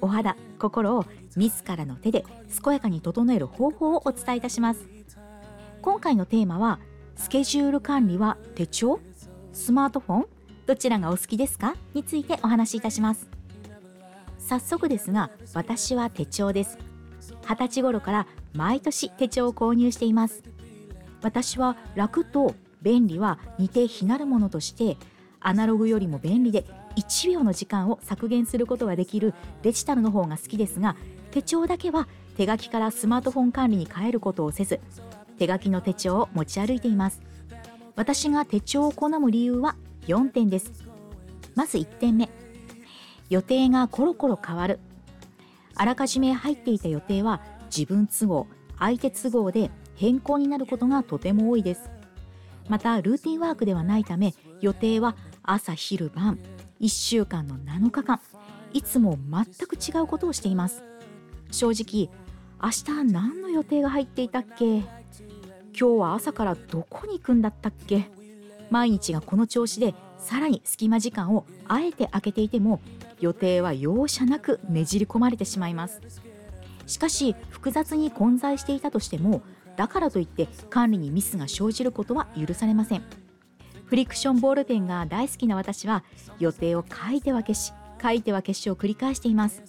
お肌心を自らの手で健やかに整える方法をお伝えいたします。今回のテーマはスケジュール管理は手帳？スマートフォン？どちらがお好きですか？についてお話しいたします。早速ですが私は手帳です。二十歳頃から毎年手帳を購入しています。私は楽と便利は似て非なるものとしてアナログよりも便利で1秒の時間を削減することができるデジタルの方が好きですが手帳だけは手書きからスマートフォン管理に変えることをせず手書きの手帳を持ち歩いています私が手帳を好む理由は4点です。まず1点目。予定がコロコロ変わる。あらかじめ入っていた予定は自分都合相手都合で変更になることがとても多いです。またルーティンワークではないため予定は朝昼晩。1週間の7日間。いつも全く違うことをしています。正直明日何の予定が入っていたっけ？今日は朝からどこに行くんだったっけ？毎日がこの調子でさらに隙間時間をあえて空けていても予定は容赦なくねじり込まれてしまいます。しかし複雑に混在していたとしてもだからといって管理にミスが生じることは許されません。フリクションボールペンが大好きな私は予定を書いては消し書いては消しを繰り返しています。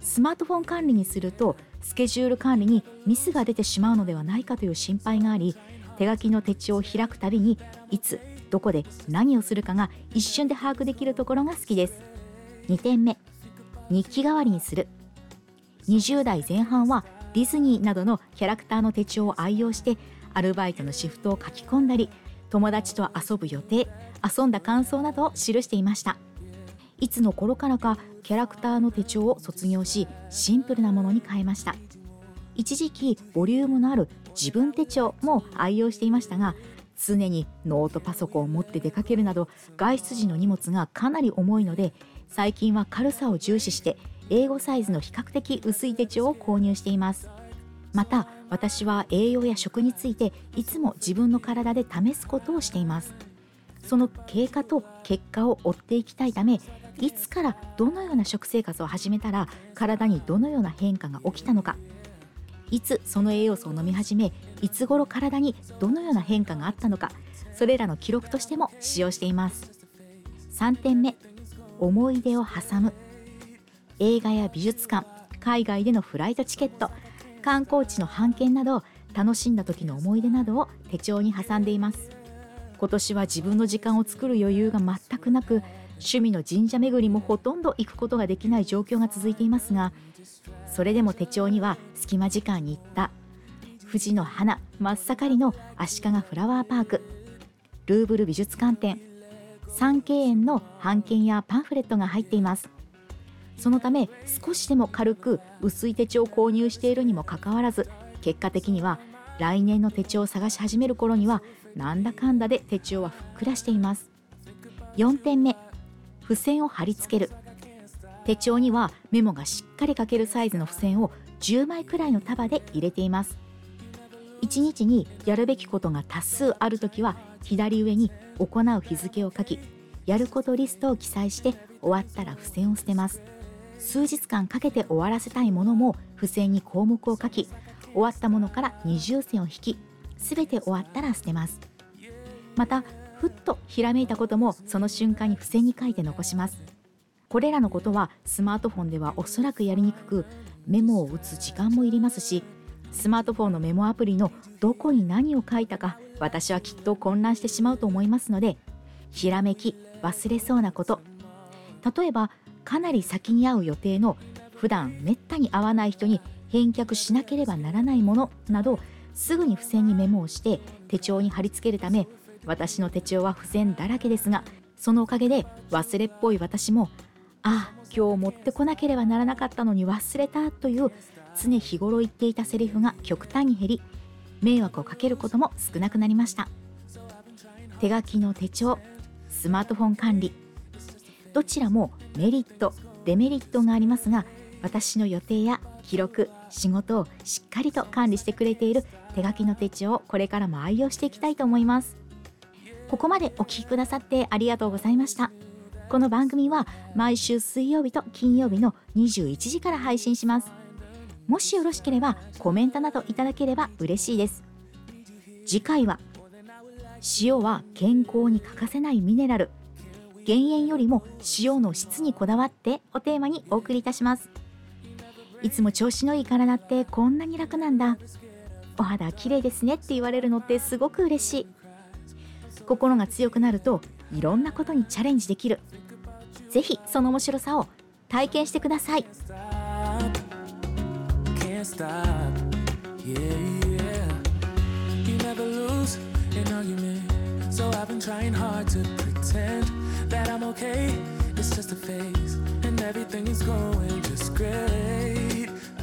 スマートフォン管理にするとスケジュール管理にミスが出てしまうのではないかという心配があり手書きの手帳を開くたびにいつどこで何をするかが一瞬で把握できるところが好きです。2点目日記代わりにする。20代前半はディズニーなどのキャラクターの手帳を愛用してアルバイトのシフトを書き込んだり友達と遊ぶ予定遊んだ感想などを記していました。いつの頃からかキャラクターの手帳を卒業しシンプルなものに変えました。一時期ボリュームのある自分手帳も愛用していましたが常にノートパソコンを持って出かけるなど外出時の荷物がかなり重いので最近は軽さを重視して英語サイズの比較的薄い手帳を購入しています。また私は栄養や食についていつも自分の体で試すことをしています。その経過と結果を追っていきたいためいつからどのような食生活を始めたら体にどのような変化が起きたのか。いつその栄養素を飲み始めいつ頃体にどのような変化があったのか。それらの記録としても使用しています。3点目思い出を挟む。映画や美術館海外でのフライトチケット。観光地の半券など楽しんだ時の思い出などを手帳に挟んでいます。今年は自分の時間を作る余裕が全くなく趣味の神社巡りもほとんど行くことができない状況が続いていますがそれでも手帳には隙間時間に行った。富士の花真っ盛りの足利フラワーパーク。ルーブル美術館展三景園の版権やパンフレットが入っています。そのため少しでも軽く薄い手帳を購入しているにもかかわらず結果的には来年の手帳を探し始める頃にはなんだかんだで手帳はふっくらしています。4点目付箋を貼り付ける。手帳にはメモがしっかり書けるサイズの付箋を10枚くらいの束で入れています。1日にやるべきことが多数あるときは左上に行う日付を書きやることリストを記載して終わったら付箋を捨てます。数日間かけて終わらせたいものも付箋に項目を書き終わったものから二重線を引き全て終わったら捨てます。またふっとひらめいたこともその瞬間に付箋に書いて残します。これらのことはスマートフォンではおそらくやりにくくメモを打つ時間もいりますしスマートフォンのメモアプリのどこに何を書いたか私はきっと混乱してしまうと思いますのでひらめき忘れそうなこと。例えばかなり先に会う予定の普段めったに会わない人に返却しなければならないものなどすぐに付箋にメモをして手帳に貼り付けるため私の手帳は付箋だらけですがそのおかげで忘れっぽい私もああ今日持ってこなければならなかったのに忘れたという常日頃言っていたセリフが極端に減り迷惑をかけることも少なくなりました。手書きの手帳スマートフォン管理どちらもメリットデメリットがありますが私の予定や記録仕事をしっかりと管理してくれている手書きの手帳をこれからも愛用していきたいと思います。ここまでお聴きくださってありがとうございました。この番組は毎週水曜日と金曜日の21時から配信します。もしよろしければコメントなどいただければ嬉しいです。次回は塩は健康に欠かせないミネラル。減塩よりも塩の質にこだわってをテーマにお送りいたします。いつも調子のいい体ってこんなに楽なんだ。お肌綺麗ですねって言われるのってすごく嬉しい。心が強くなるといろんなことにチャレンジできる。ぜひその面白さを体験してください。that I'm okay. It's just a phase, and everything is going just great.